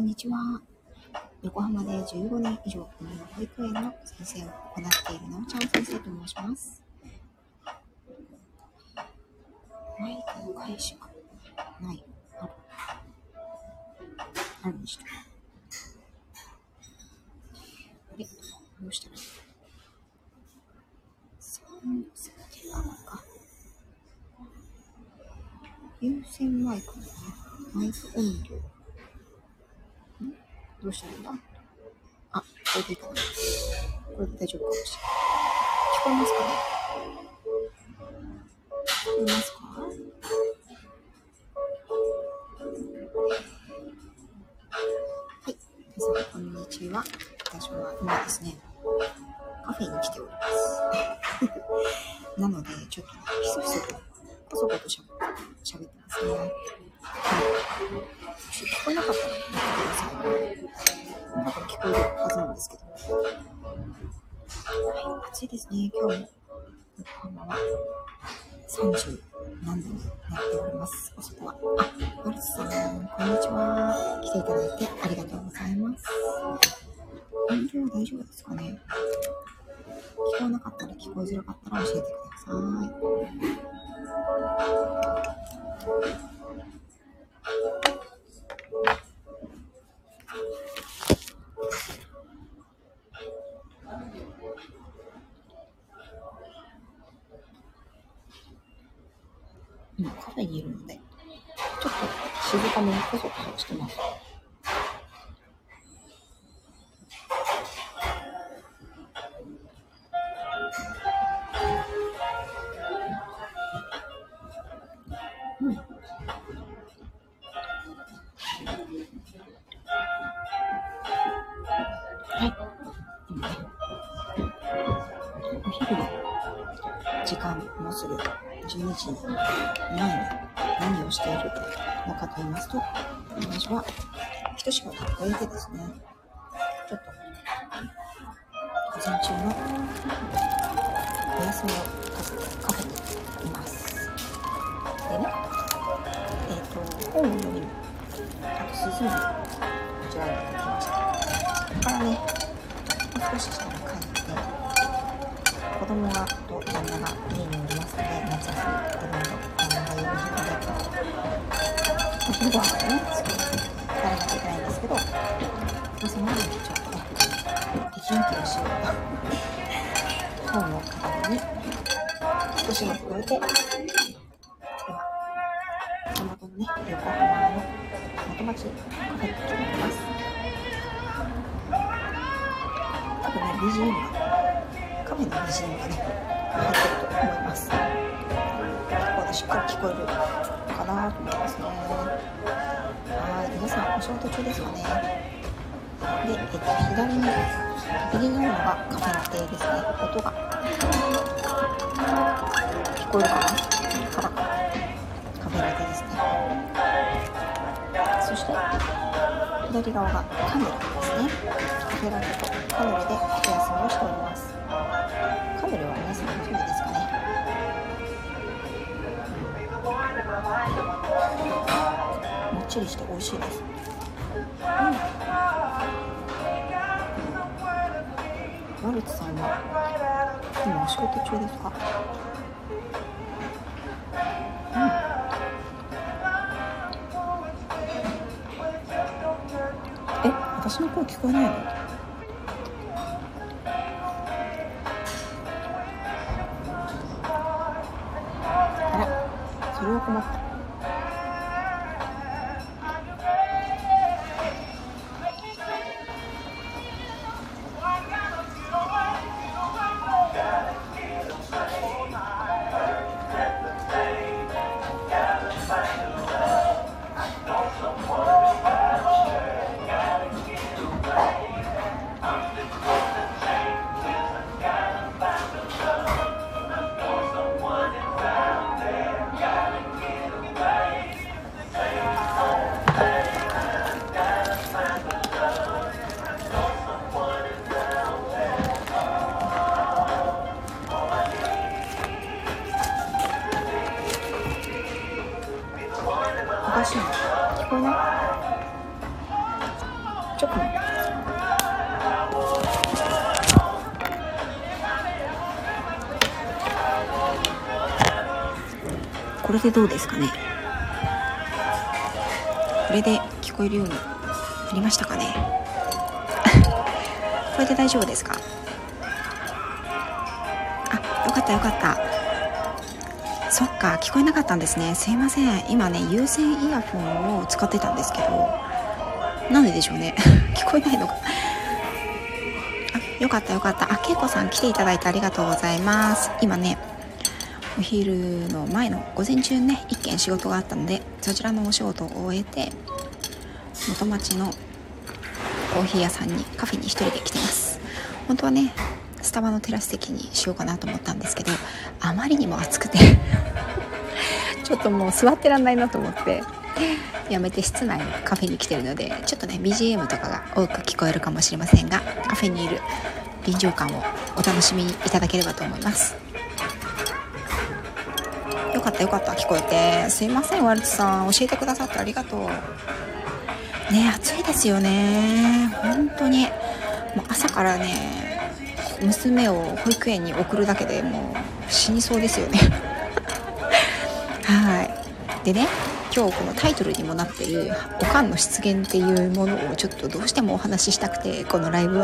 こんにちは。横浜で15年以上、保育園の先生を行っているなおちゃん先生と申します。マイクの返しがない。ある。あるでした。多分聞こえるはずなんですけど。はい、暑いですね、今日も。横浜は30何度になっております。お外は。あ、マルチさん、こんにちは。来ていただいてありがとうございます。音量大丈夫ですかね聞こえなかったら聞こえづらかったら教えてください。今カフェにいるので、ちょっと静かめにこそこそしてます。人しか置いてですね、ちょっと、午前中のお休みをかけています。でね、えっ、ー、と、本を読みに、あと涼み、こちらに出てきました。ここからね、少ししたら帰って、供がと旦那が家におりますので、夏休み、子供と旦那がいるので、お昼ご飯をね、作らなきゃいけないんですけど、まあ、その前にちょっとね、息抜きをしようと、本を片手に、少しのところで。えっと、左に、右にあるのがカフェラテですね。音が。聞こえるかなカラカ。フェラテですね。そして、左側がカヌレですね。カフェラテとカヌレでお休みをしております。カヌレは皆さんご存知ですかねもっ。ちりして美味しいです。うん、マルチさんは今お仕事中ですか？うん。え私の声聞こえないの？れでどうですかね？これで聞こえるようになりましたかね？これで大丈夫ですか？あよかったよかった。そっか聞こえなかったんですね。すいません。今ね有線イヤホンを使ってたんですけどなんででしょうね？聞こえないのか。あよかったよかった。あけいこさん来ていただいてありがとうございます。今ねお昼の前の午前中ね一件仕事があったのでそちらのお仕事を終えて元町のコーヒー屋さんにカフェに一人で来てます。本当はねスタバのテラス席にしようかなと思ったんですけどあまりにも暑くて ちょっともう座ってらんないなと思ってやめて室内のカフェに来てるのでちょっとね BGM とかが多く聞こえるかもしれませんがカフェにいる臨場感をお楽しみいただければと思います。よかったよかった。聞こえて。すいませんワルツさん。教えてくださってありがとう。ね暑いですよね。本当に。もう朝からね娘を保育園に送るだけでもう死にそうですよね。はい。でね今日このタイトルにもなっているおかんの出現っていうものをちょっとどうしてもお話ししたくてこのライブを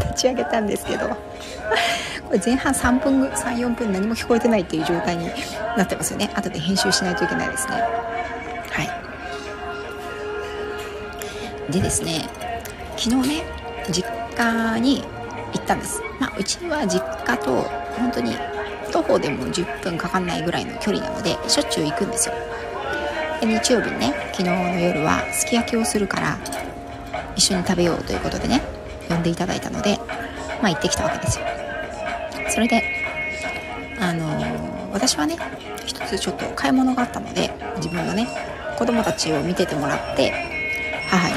立ち上げたんですけど これ前半3分34分何も聞こえてないっていう状態になってますよね。後で編集しないといけないですね。はい。でですね昨日ね実家に行ったんです。まあうちは実家と本当に徒歩でも10分かかんないぐらいの距離なのでしょっちゅう行くんですよ。日曜日にね昨日の夜はすき焼きをするから一緒に食べようということでね呼んでいただいたのでまあ行ってきたわけですよ。それであのー、私はね一つちょっと買い物があったので自分のね子供たちを見ててもらって母に。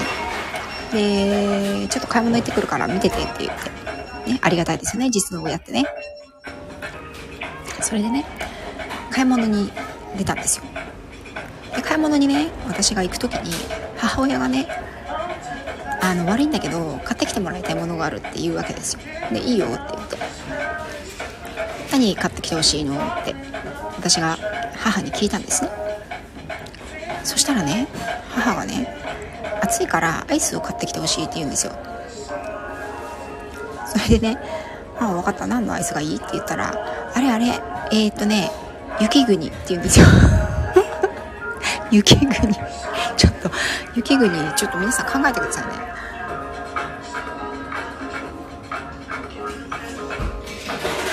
でちょっと買い物行ってくるから見ててって言ってねありがたいですよね実の親ってね。それでね買い物に出たんですよ。で買い物にね私が行く時に母親がねあの悪いんだけど買ってきてもらいたいものがあるって言うわけですよ。でいいよって言って何買ってきてほしいのって私が母に聞いたんですね。そしたらね母がね暑いからアイスを買ってきてほしいって言うんですよ。それでね「ああ分かった。何のアイスがいい?」って言ったら「あれあれえー、っとね雪国」って言うんですよ。雪国。ちょっと雪国ちょっと皆さん考えてくださいね。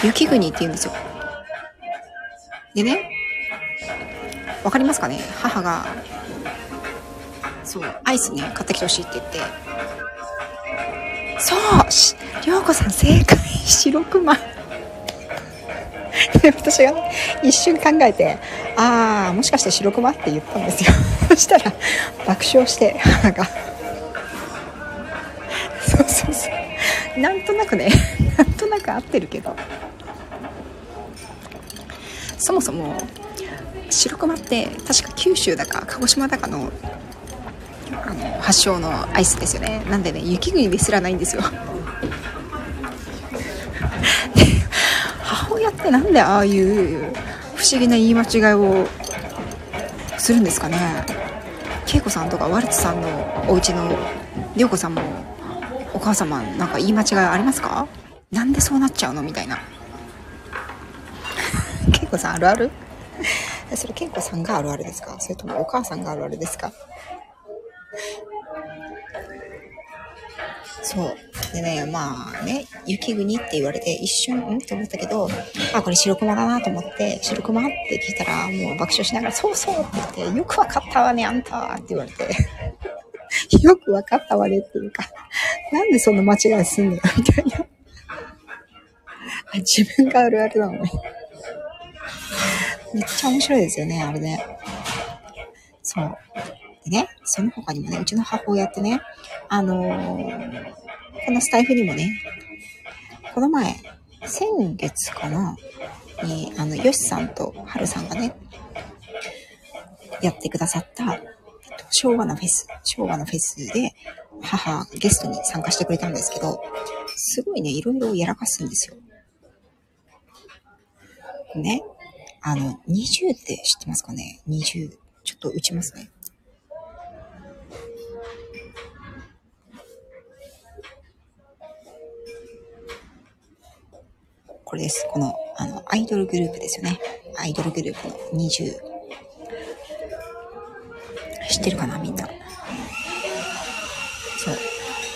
雪国って言うんですよ。でねわかりますかね？母がそうアイスね買ってきてほしいって言って。そうし涼子さん正解。白熊。で私が、ね、一瞬考えてああもしかして白熊って言ったんですよ。そしたら爆笑して母が。そうそうそう。なんとなくね なんとなく合ってるけど。そもそも白熊って確か九州だか鹿児島だかのあの発祥のアイスですよね。なんでね雪国ですらないんですよ。なんでああいう不思議な言い間違いをするんですかね？恵子さんとかワルツさんのお家の涼子さんもお母様なんか言い間違いありますか？なんでそうなっちゃうの？みたいな。恵子さんあるある？それ恵子さんがあるあるですか？それともお母さんがあるあるですか？そう。でね、まあね、雪国って言われて一瞬、ん？って思ったけど、あ、これ白熊だなと思って、白熊って聞いたら、もう爆笑しながら、そうそうって言って、よくわかったわね、あんたって言われて。よくわかったわねっていうか、なんでそんな間違いすんのよ、みたいな。自分があるあるなのね。めっちゃ面白いですよね、あれね。そう。でね、その他にもね、うちの母親ってね、あのー、このスタイフにもね、この前、先月かな、に、あの、ヨシさんとハルさんがね、やってくださった、昭和のフェス、昭和のフェスで、母、ゲストに参加してくれたんですけど、すごいね、いろいろやらかすんですよ。ね。あの、20って知ってますかね ?20。ちょっと打ちますね。これです。この、あの、アイドルグループですよね。アイドルグループの20。知ってるかなみんな。そう。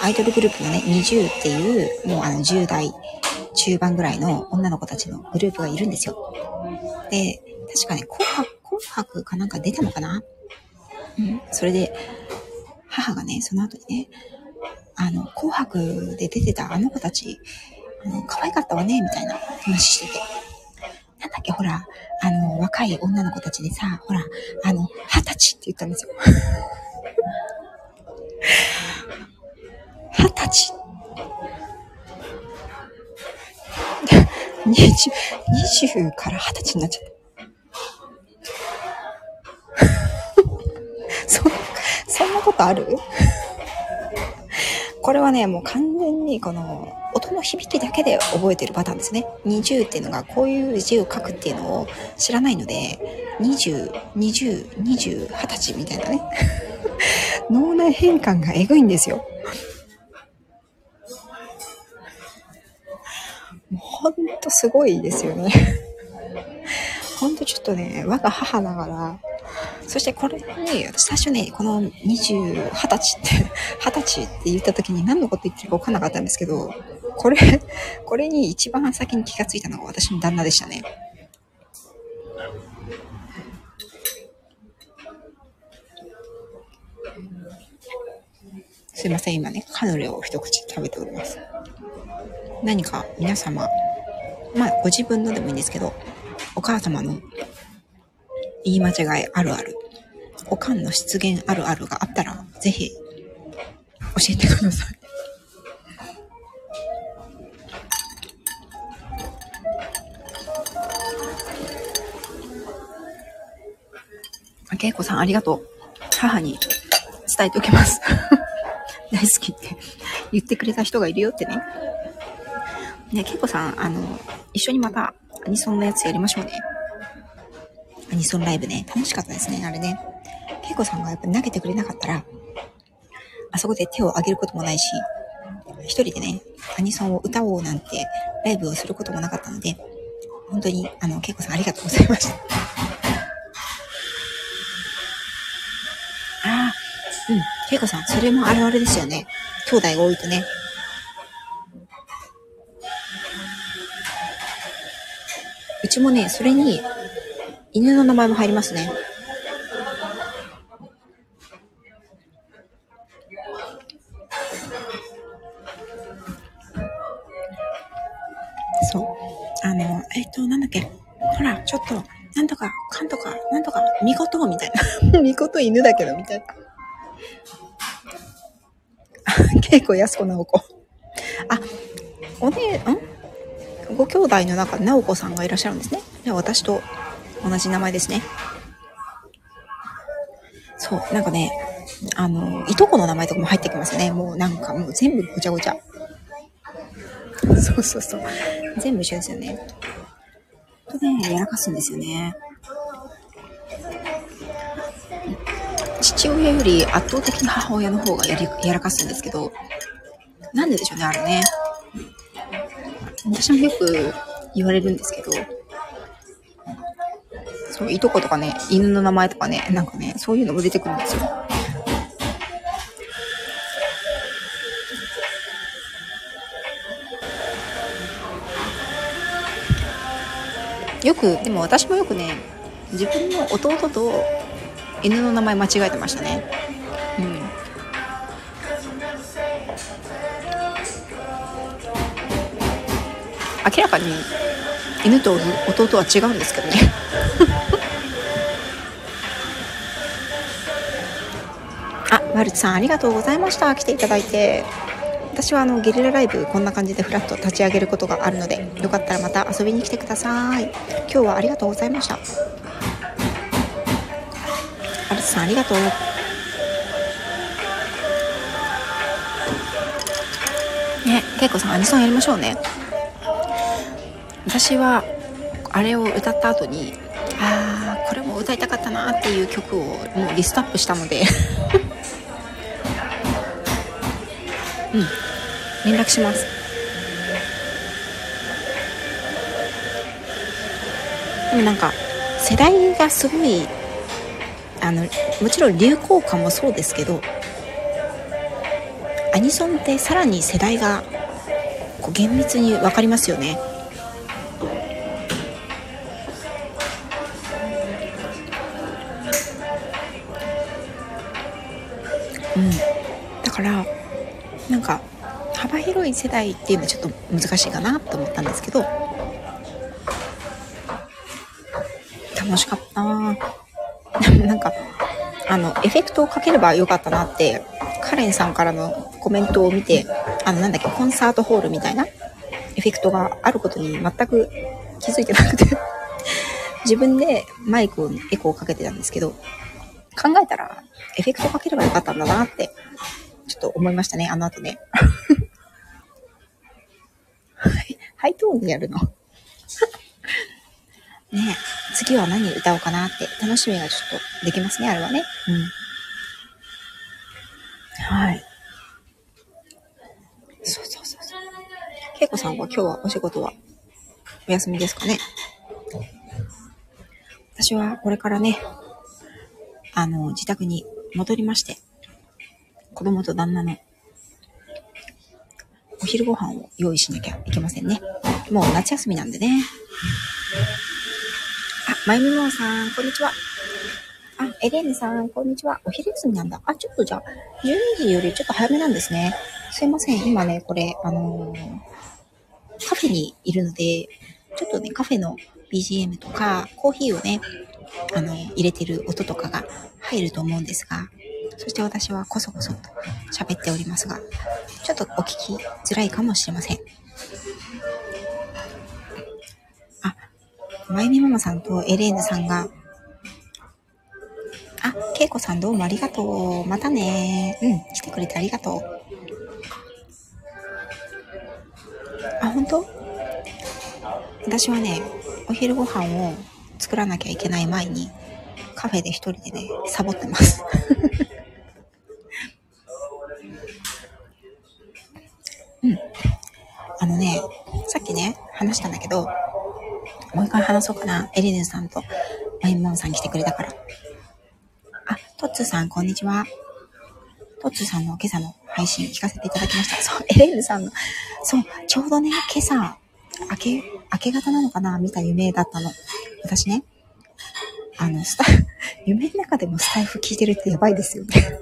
アイドルグループのね、20っていう、もうあの10代中盤ぐらいの女の子たちのグループがいるんですよ。で、確かね、紅白、紅白かなんか出たのかな？うん。それで、母がね、その後にね、あの、紅白で出てたあの子たち、あの、可愛かったわね、みたいな話してて。なんだっけ、ほら、あの、若い女の子たちでさ、ほら、あの、二十歳って言ったんですよ。二十歳。二十、二十から二十歳になっちゃった。そ、そんなことある？これはね、もう完全にこの音の響きだけで覚えてるパターンですね。20っていうのがこういう字を書くっていうのを知らないので、20、20、20、20歳みたいなね。脳内変換がえぐいんですよ。もうほんとすごいですよね。ほんとちょっとね、我が母ながら、そしてこれに、私最初ね、この20、20歳って、20歳って言った時に何のこと言ってるか分かんなかったんですけど、これ、これに一番先に気がついたのが私の旦那でしたね。すいません、今ね、カヌレを一口食べております。何か皆様、まあ、ご自分のでもいいんですけど、お母様の言い間違いあるある、おかんの失言あるあるがあったら、ぜひ、教えてください。けいこさんありがとう。母に伝えておきます。大好きって言ってくれた人がいるよってね。ね、けいこさん、あの、一緒にまたアニソンのやつやりましょうね。アニソンライブね。楽しかったですね、あれね。けいこさんがやっぱ投げてくれなかったら、あそこで手を挙げることもないし、一人でね、アニソンを歌おうなんてライブをすることもなかったので、本当に、あの、けいこさんありがとうございました。ああ、うん。けいこさん、それもあるあるですよね。兄弟が多いとね。うちもね、それに、犬の名前も入りますね。そう。あの、えっ、と、なんだっけ。ほら、ちょっと、なんとか、かんとか、なんとか、みことみたいな。みこと犬だけど、みたいな。結構安子直子。あ、おね、ん？ご兄弟の中、直子さんがいらっしゃるんですね。で私と同じ名前ですね。そう、なんかね、あの、いとこの名前とかも入ってきますね。もうなんかもう全部ごちゃごちゃ。そうそうそう。全部一緒ですよね。とね、やらかすんですよね。父親より圧倒的に母親の方がやりやらかすんですけど、なんででしょうね、あれね。私もよく言われるんですけど、そう、いとことかね、犬の名前とかね、なんかね、そういうのも出てくるんですよ。よく、でも私もよくね、自分の弟と犬の名前間違えてましたね。うん。明らかに犬と弟は違うんですけどね あ、マルチさんありがとうございました。来ていただいて。私はあのゲリラライブこんな感じでフラット立ち上げることがあるので、よかったらまた遊びに来てください。今日はありがとうございました。さんありがとう。ねけいこさんアニソンやりましょうね。私はあれを歌った後にああこれも歌いたかったなっていう曲をもうリストアップしたので。うん。連絡します。でもなんか世代がすごいあの、もちろん流行歌もそうですけど、アニソンってさらに世代がこう厳密に分かりますよね。うん。だからなんか幅広い世代っていうのはちょっと難しいかなと思ったんですけど楽しかった。なエフェクトをかければよかったなってカレンさんからのコメントを見て、あの、なんだっけ、コンサートホールみたいなエフェクトがあることに全く気づいてなくて 自分でマイクを、エコーをかけてたんですけど、考えたら、エフェクトかければよかったんだなって、ちょっと思いましたね、あの後ね。はい、ハイトーンでやるの ね次は何歌おうかなって楽しみがちょっとできますね、あれはね。うん。はい。そうそうそうそう。けいこさんは今日はお仕事はお休みですかね私はこれからね、あの、自宅に戻りまして、子供と旦那のお昼ご飯を用意しなきゃいけませんね。もう夏休みなんでね。あ、まゆみもんさん、こんにちは。あ、エレーヌさん、こんにちは。お昼休みなんだ。あ、ちょっとじゃあ、12時よりちょっと早めなんですね。すいません。今ね、これ、あのー、カフェにいるので、ちょっとね、カフェの BGM とか、コーヒーをね、あの、入れてる音とかが入ると思うんですが、そして私はこそこそと喋っておりますが、ちょっとお聞きづらいかもしれません。まゆみママさんとエレーヌさんがあ、けいこさんどうもありがとう。またね。うん、来てくれてありがとう。あ、本当？私はね、お昼ご飯を作らなきゃいけない前に、カフェで一人でね、サボってます。うん。あのね、さっきね、話したんだけど、もう一回話そうかな。エリネさんとマインモンさん来てくれたから。あトッツーさん、こんにちは。トッツーさんの今朝の配信聞かせていただきました。そう、エレーヌさんの、そう、ちょうどね、今朝、明け、明け方なのかな見た夢だったの。私ね、あの、スタ 夢の中でもスタイフ聞いてるってやばいですよね。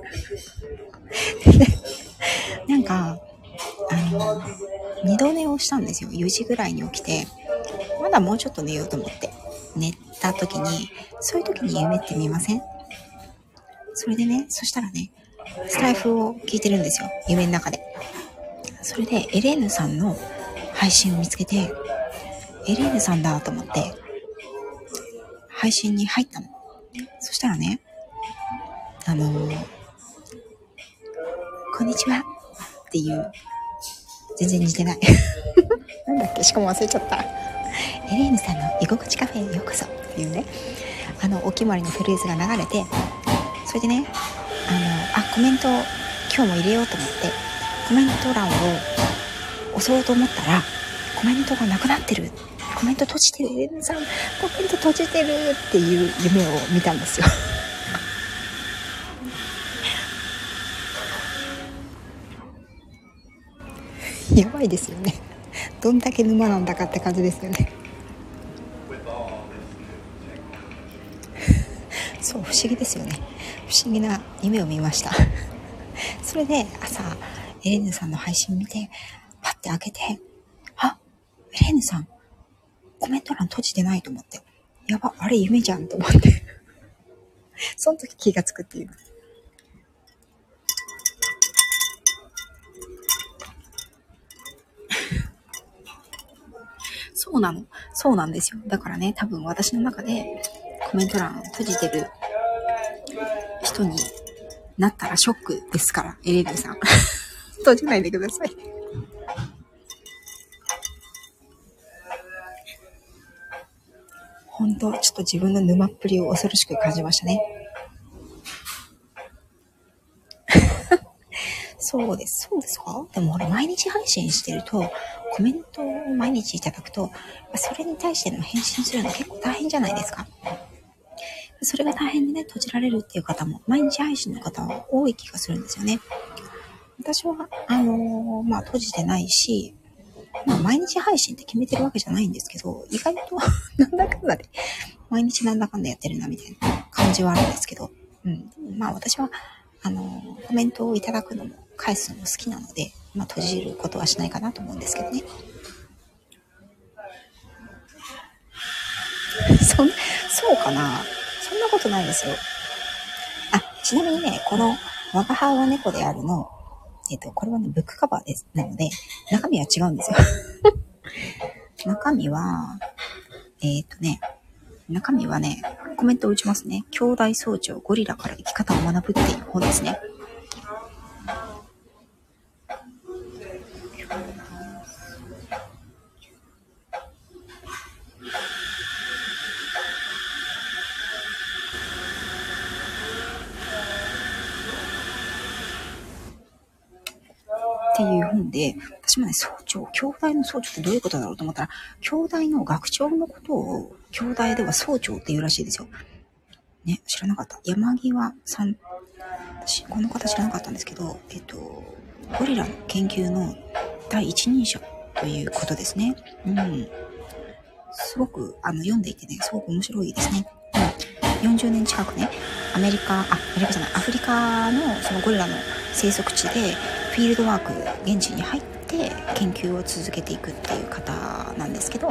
なんか、あの、二度寝をしたんですよ。4時ぐらいに起きて、まだもうちょっと寝ようと思って。寝た時に、そういう時に夢って見ません？それでね、そしたらね、スタイフを聞いてるんですよ。夢の中で。それで、エレーヌさんの配信を見つけて、エレーヌさんだと思って、配信に入ったの。そしたらね、あのー、こんにちはっていう、全然似てない。なんだっけ？しかも忘れちゃった。エレーヌさんの居心地カフェへようこそっていうね、あの、お決まりのフレーズが流れて、それでねあのあコメント今日も入れようと思ってコメント欄を押そうと思ったらコメントがなくなってる。コメント閉じてる。エレンさんコメント閉じてるっていう夢を見たんですよ。やばいですよね。どんだけ沼なんだかって感じですよねそう不思議ですよね不思議な夢を見ました。それで朝、エレーヌさんの配信見て、パッて開けて、あ、エレーヌさん、コメント欄閉じてないと思って。やば、あれ夢じゃんと思って。その時気がつくっていう。そうなの。そうなんですよ。だからね、多分私の中でコメント欄閉じてる人になったらショックですから、エレーさん。閉じないでください。本当、ちょっと自分の沼っぷりを恐ろしく感じましたね。そうです、そうですか？でも俺毎日配信してると、コメントを毎日いただくと、それに対しての返信するの結構大変じゃないですかそれが大変でね、閉じられるっていう方も、毎日配信の方は多い気がするんですよね。私は、あのー、まあ、閉じてないし、まあ、毎日配信って決めてるわけじゃないんですけど、意外と なんだかんだで、毎日なんだかんだやってるな、みたいな感じはあるんですけど、うん。まあ、私は、あのー、コメントをいただくのも、返すのも好きなので、まあ、閉じることはしないかなと思うんですけどね。そ、そうかな？んなことないですよ。あ、ちなみにね、この、我が輩は猫であるの、えっ、と、これはね、ブックカバーです。なので、中身は違うんですよ。中身は、えっ、とね、中身はね、コメントを打ちますね。兄弟総長ゴリラから生き方を学ぶっていう本ですね。長、兄弟の総長ってどういうことだろうと思ったら、兄弟の学長のことを、兄弟では総長って言うらしいですよ。ね、知らなかった。山際さん、私、この方知らなかったんですけど、えっと、ゴリラの研究の第一人者ということですね。うん。すごく、あの、読んでいてね、すごく面白いですね。うん。40年近くね、アメリカ、あ、アメリカじゃない、アフリカのそのゴリラの生息地で、フィールドワーク現地に入って研究を続けていくっていう方なんですけど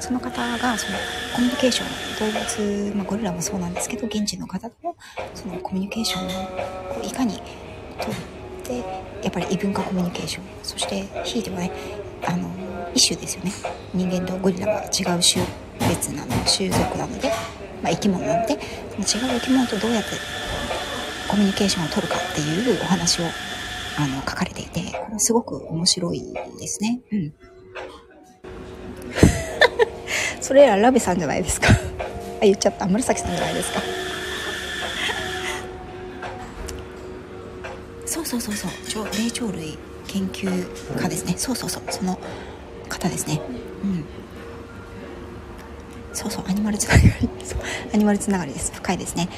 その方がそのコミュニケーション動物、まあ、ゴリラもそうなんですけど現地の方とのそのコミュニケーションをいかにとってやっぱり異文化コミュニケーションそしてひいてはねあの一種ですよね。人間とゴリラは違う種別なの種族なので、まあ、生き物なので違う生き物とどうやってコミュニケーションを取るかっていうお話をあの、書かれていて、すごく面白いですね。うん。それらラベさんじゃないですか。あ、言っちゃった。紫さんじゃないですか。そうそうそうそう。霊長類研究家ですね。そうそうそう。その方ですね。うん。そうそう、アニマルつながり。アニマルつながりです。深いですね。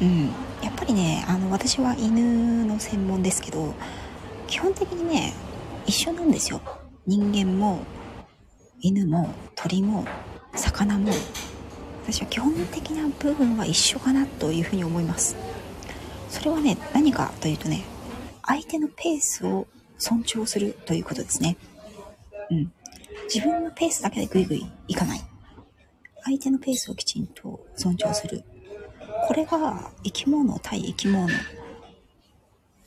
うん。やっぱりねあの私は犬の専門ですけど基本的にね一緒なんですよ。人間も犬も鳥も魚も。私は基本的な部分は一緒かなというふうに思います。それはね何かというとね相手のペースを尊重するということですね。うん。自分のペースだけでグイグイいかない。相手のペースをきちんと尊重する。これが生き物対生き物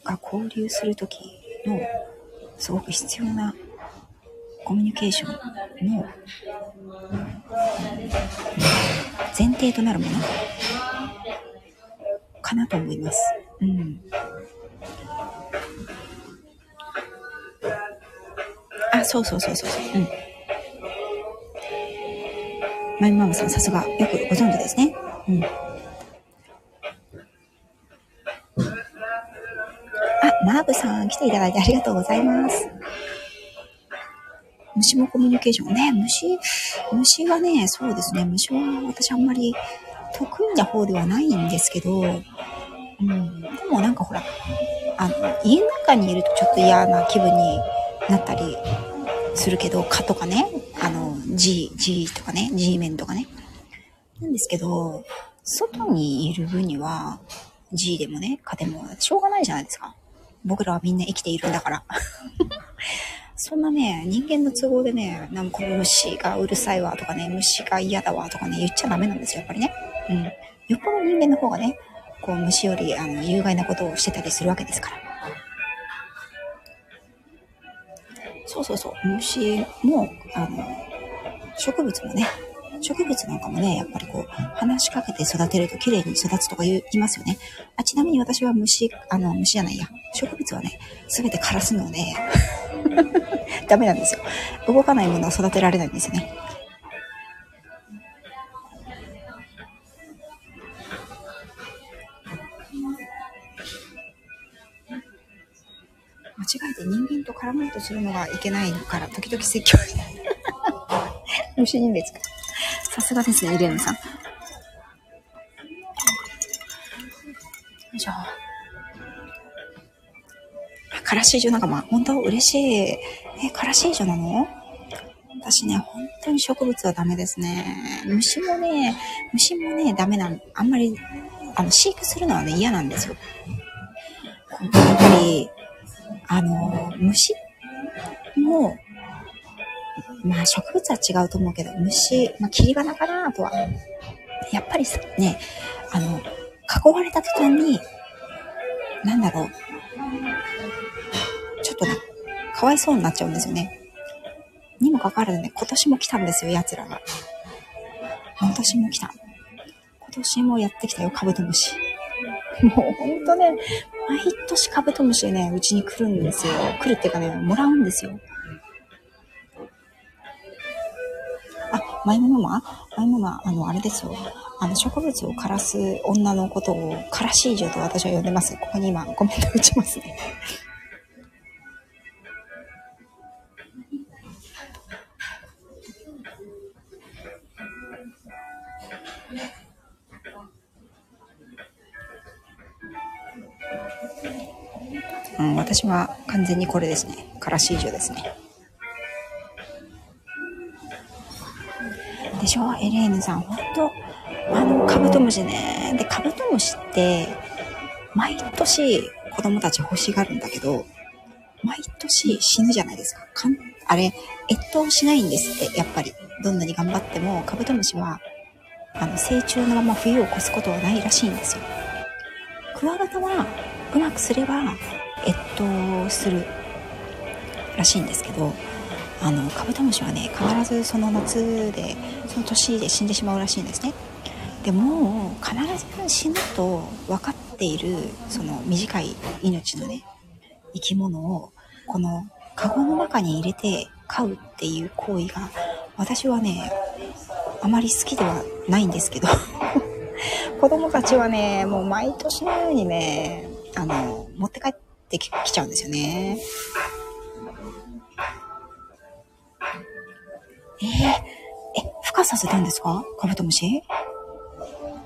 が交流する時のすごく必要なコミュニケーションの前提となるものかなと思います。うん。あ、そうそうそうそうそ。うん。マイママさん、さすが、よくご存知ですね。うん。マーブさん来ていただいてありがとうございます。虫もコミュニケーション。ね、虫、虫はね、そうですね、虫は私あんまり得意な方ではないんですけど、うん、でもなんかほら、あの、家の中にいるとちょっと嫌な気分になったりするけど、蚊とかね、あの、G、G とかね、G 面とかね。なんですけど、外にいる分には、G でもね、蚊でも、しょうがないじゃないですか。僕らはみんな生きているんだから。そんなね、人間の都合でね、なんか虫がうるさいわとかね、虫が嫌だわとかね、言っちゃダメなんですよ、やっぱりね。うん。よっぽど人間の方がね、こう虫よりあの有害なことをしてたりするわけですから。そうそうそう。虫も、あの、植物もね、植物なんかもね、やっぱりこう、話しかけて育てると綺麗に育つとか言いますよね。あちなみに私は虫、あの、虫じゃないや、植物はね、すべて枯らすので ダメなんですよ。動かないものは育てられないんですよね。間違えて人間と絡もうとするのがいけないから、時々説教無視人すか。さすがですね、イレーヌさん。よいしょ。からし以上仲間。本当嬉しい。え、からし以上なの？私ね、本当に植物はダメですね。虫もね、虫もね、ダメなん、あんまり、あの、飼育するのはね、嫌なんですよ。やっぱり、あの、虫も、まあ植物は違うと思うけど、虫、まあ切り花かなとは。やっぱりさね、あの、囲われた途端に、なんだろう、ちょっとね、かわいそうになっちゃうんですよね。にもかかわらずね、今年も来たんですよ、奴らが。今年も来た。今年もやってきたよ、カブトムシ。もうほんとね、毎年カブトムシね、うちに来るんですよ。来るっていうかね、もらうんですよ。マイマママイママ、あの、あれですよ。あの、植物を枯らす女のことを、カラシージョと私は呼んでます。ここに今、コメント打ちますね。うん、私は完全にこれですね。カラシージョですね。でしょエレーヌさん、ほんと、あの、カブトムシね。で、カブトムシって、毎年子供たち欲しがるんだけど、毎年死ぬじゃないですか。かんあれ、越冬しないんですって、やっぱり。どんなに頑張っても、カブトムシは、あの、成虫のまま冬を越すことはないらしいんですよ。クワガタは、うまくすれば、越冬するらしいんですけど、あの、カブトムシはね、必ずその夏で、その年で死んでしまうらしいんですね。でも、必ず死ぬと分かっている、その短い命のね、生き物を、この、カゴの中に入れて飼うっていう行為が、私はね、あまり好きではないんですけど、子供たちはね、もう毎年のようにね、あの、持って帰ってきちゃうんですよね。えー、え、孵化させたんですか？カブトムシ？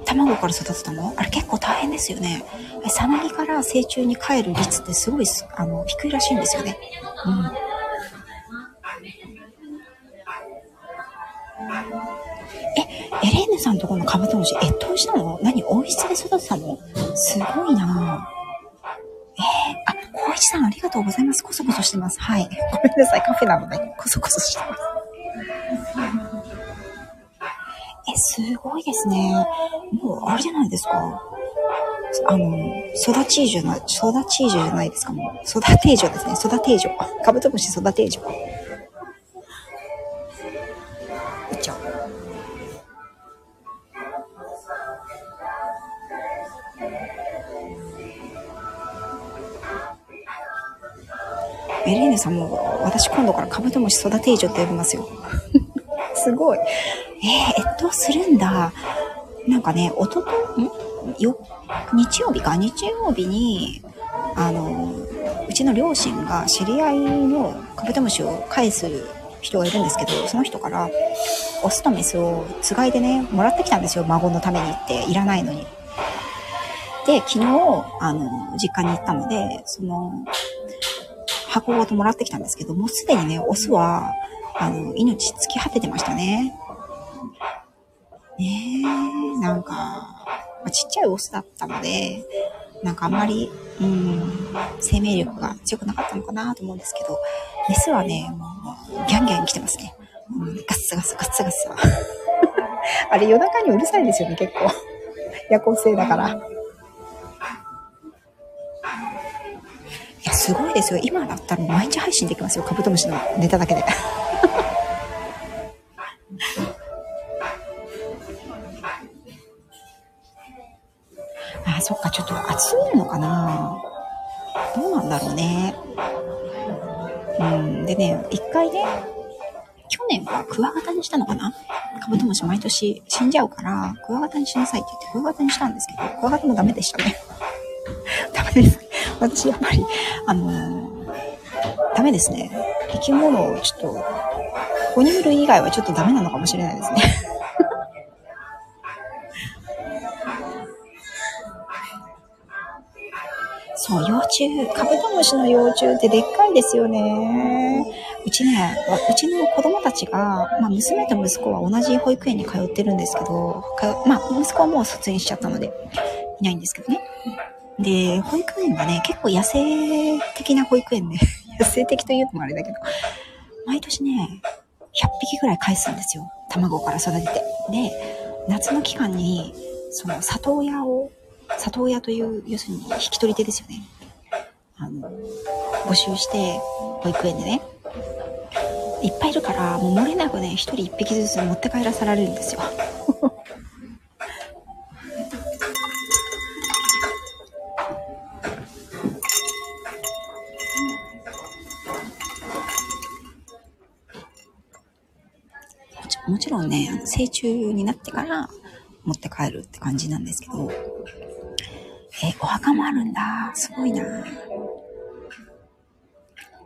卵から育てたの？あれ結構大変ですよね。えさなぎから成虫に帰る率ってすごい、あの、低いらしいんですよね。うん。え、エレーヌさんとこのカブトムシ、越冬したの？何温室で育てたの？すごいなぁえー、あ、光一さんありがとうございます。コソコソしてます。はい。ごめんなさい。カフェなので、コソコソしてます。え、すごいですね。もう、あれじゃないですか。あの、育ち以上な、育ち以上じゃないですか、もう。育て以上ですね。育て以上。カブトムシ育て以上。うっちゃう。エレーヌさんも、私今度からカブトムシ育て以上って呼びますよ。すごい。えー、越冬するんだ。なんかね、おとと、ん？よ、日曜日か？日曜日に、あの、うちの両親が知り合いのカブトムシを返す人がいるんですけど、その人から、オスとメスをつがいでね、もらってきたんですよ。孫のためにって、いらないのに。で、昨日、あの、実家に行ったので、その、箱ごともらってきたんですけど、もうすでにね、オスは、あの、命尽き果ててましたね。ねえ、なんか、まあちっちゃいオスだったので、なんかあんまり、うん、生命力が強くなかったのかなと思うんですけど、メスはね、もう、ギャンギャン来てますね。うん、ガッサガサ、ガッサガサ。あれ夜中にうるさいですよね、結構。夜行性だから。や、すごいですよ。今だったら毎日配信できますよ。カブトムシのネタだけで。あ、そっか、ちょっと暑いのかなどうなんだろうね。うん、でね、一回ね、去年はクワガタにしたのかなカブトムシ毎年死んじゃうから、クワガタにしなさいって言ってクワガタにしたんですけど、クワガタもダメでしたね。ダメです。私やっぱり、あのーダメですね。生き物をちょっと、哺乳類以外はちょっとダメなのかもしれないですね。そう、幼虫、カブトムシの幼虫ってでっかいですよね。うちね、うちの子供たちが、まあ、娘と息子は同じ保育園に通ってるんですけど、まあ、息子はもう卒園しちゃったので、いないんですけどね。で、保育園がね、結構野生的な保育園で、野生的と言うのもあれだけど、毎年ね、100匹ぐらい返すんですよ。卵から育てて。で、夏の期間に、その里親を里親という、要するに引き取り手ですよね。あの、募集して、保育園でね。いっぱいいるから、もう漏れなくね、一人一匹ずつ持って帰らされるんですよ。もちろんね、成虫になってから持って帰るって感じなんですけど、え、お墓もあるんだ。すごいな。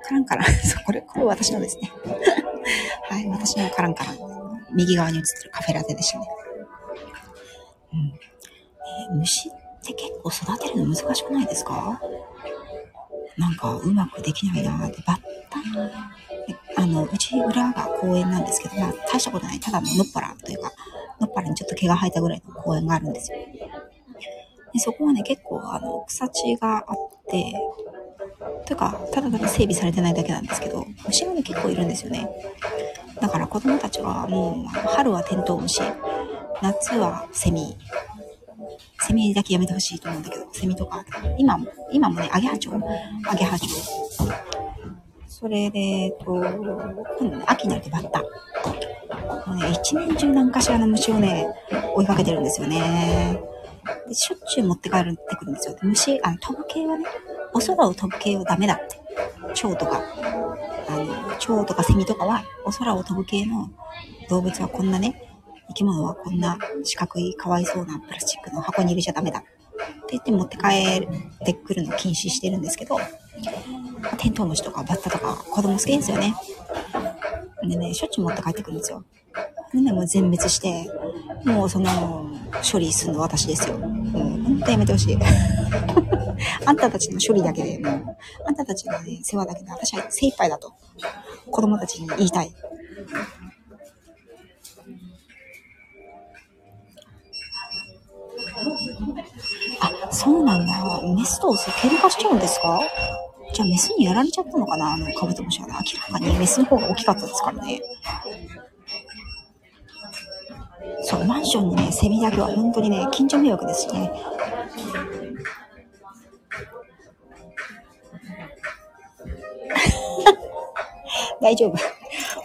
カランカラン。これ、これ私のですね。はい、私のカランカラン。右側に映ってるカフェラテでしたね。うん。えー、虫って結構育てるの難しくないですか？なんかうまくできないなって。バッタあの、うち裏が公園なんですけど、まあ大したことない。ただののっぱらというか、のっぱらにちょっと毛が生えたぐらいの公園があるんですよ。でそこはね、結構、あの、草地があって、というか、ただただ整備されてないだけなんですけど、虫がね、結構いるんですよね。だから子供たちはもう、春はテントウムシ、夏はセミ、セミだけやめてほしいと思うんだけど、セミとか、今も、今もね、アゲハチョウ、アゲハチョウ。それで、えっと、今度ね、秋になるとバッタ。もうね、一年中何かしらの虫をね、追いかけてるんですよね。でしょっちゅう持って帰ってくるんですよ。虫、あの、飛ぶ系はね、お空を飛ぶ系はダメだって。蝶とか、あの、蝶とかセミとかは、お空を飛ぶ系の動物はこんなね、生き物はこんな四角いかわいそうなプラスチックの箱に入れちゃダメだ。って言って持って帰ってくるの禁止してるんですけど、テントウムシとかバッタとか子供好きですよね。でね、しょっちゅう持って帰ってくるんですよ。でね、もう全滅して、もうその、処理するの私ですよ。もう、ほんとやめてほしい。あんたたちの処理だけで、もう、あんたたちのね、世話だけで私は精一杯だと、子供たちに言いたい。あ、そうなんだ。メスとオス喧嘩しちゃうんですか？じゃあメスにやられちゃったのかな？あのカブトムシは、ね。明らかにメスの方が大きかったですからね。そう、マンションにね、セミだけは本当にね、近所迷惑ですね。大丈夫。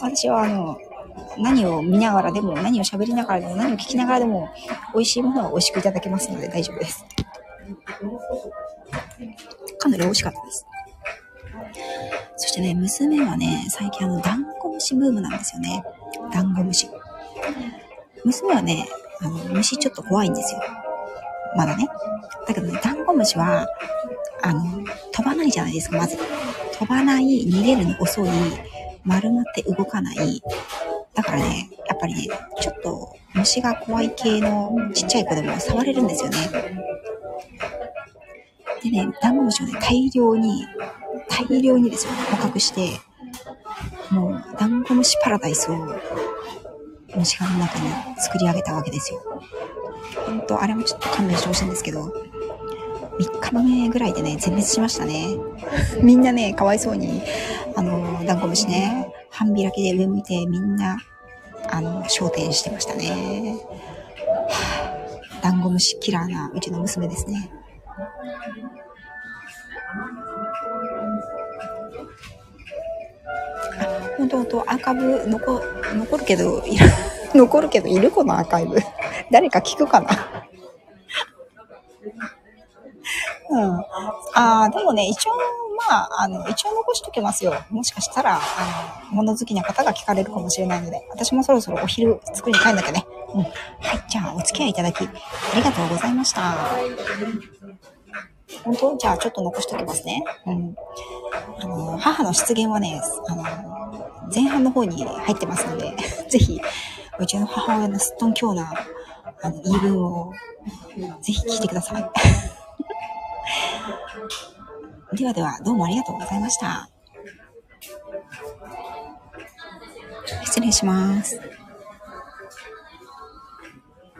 私はあの、何を見ながらでも、何を喋りながらでも、何を聞きながらでも、美味しいものは美味しくいただけますので大丈夫です。かなり美味しかったです。そしてね、娘はね、最近あの、ダンゴムシブームなんですよね。ダンゴムシ。娘はね、あの、虫ちょっと怖いんですよ。まだね。だけどね、ダンゴムシは、あの、飛ばないじゃないですか、まず。飛ばない、逃げるの遅い、丸まって動かない。だからね、やっぱりね、ちょっと虫が怖い系のちっちゃい子でも触れるんですよね。でね、ダンゴムシをね、大量に、大量にですよ、捕獲して、もう、ダンゴムシパラダイスを虫歯の中に作り上げたわけですよ。ほんと、あれもちょっと勘弁してほしいんですけど、3日目ぐらいでね、全滅しましたね。みんなね、かわいそうに、あの、ダンゴムシね、半開きで上向いてみんな、あの、焦点してましたね。はあ、ダンゴムシキラーなうちの娘ですね。本当本当アーカイブ残残るけど、残るけどいるこのアーカイブ。誰か聞くかな？うん。ああ、でもね、一応、まあ、あの、一応残しときますよ。もしかしたら、あの、物好きな方が聞かれるかもしれないので、私もそろそろお昼作りに帰んなきゃね。うん。はい、じゃあ、お付き合いいただき、ありがとうございました。本当？じゃあ、ちょっと残しときますね。うん。あの、母の失言はね、あの、前半の方に入ってますので、ぜひ、うちの母親のすっとんきょうな、あの、言い分を、ぜひ聞いてください。ではでは、どうもありがとうございました。失礼します。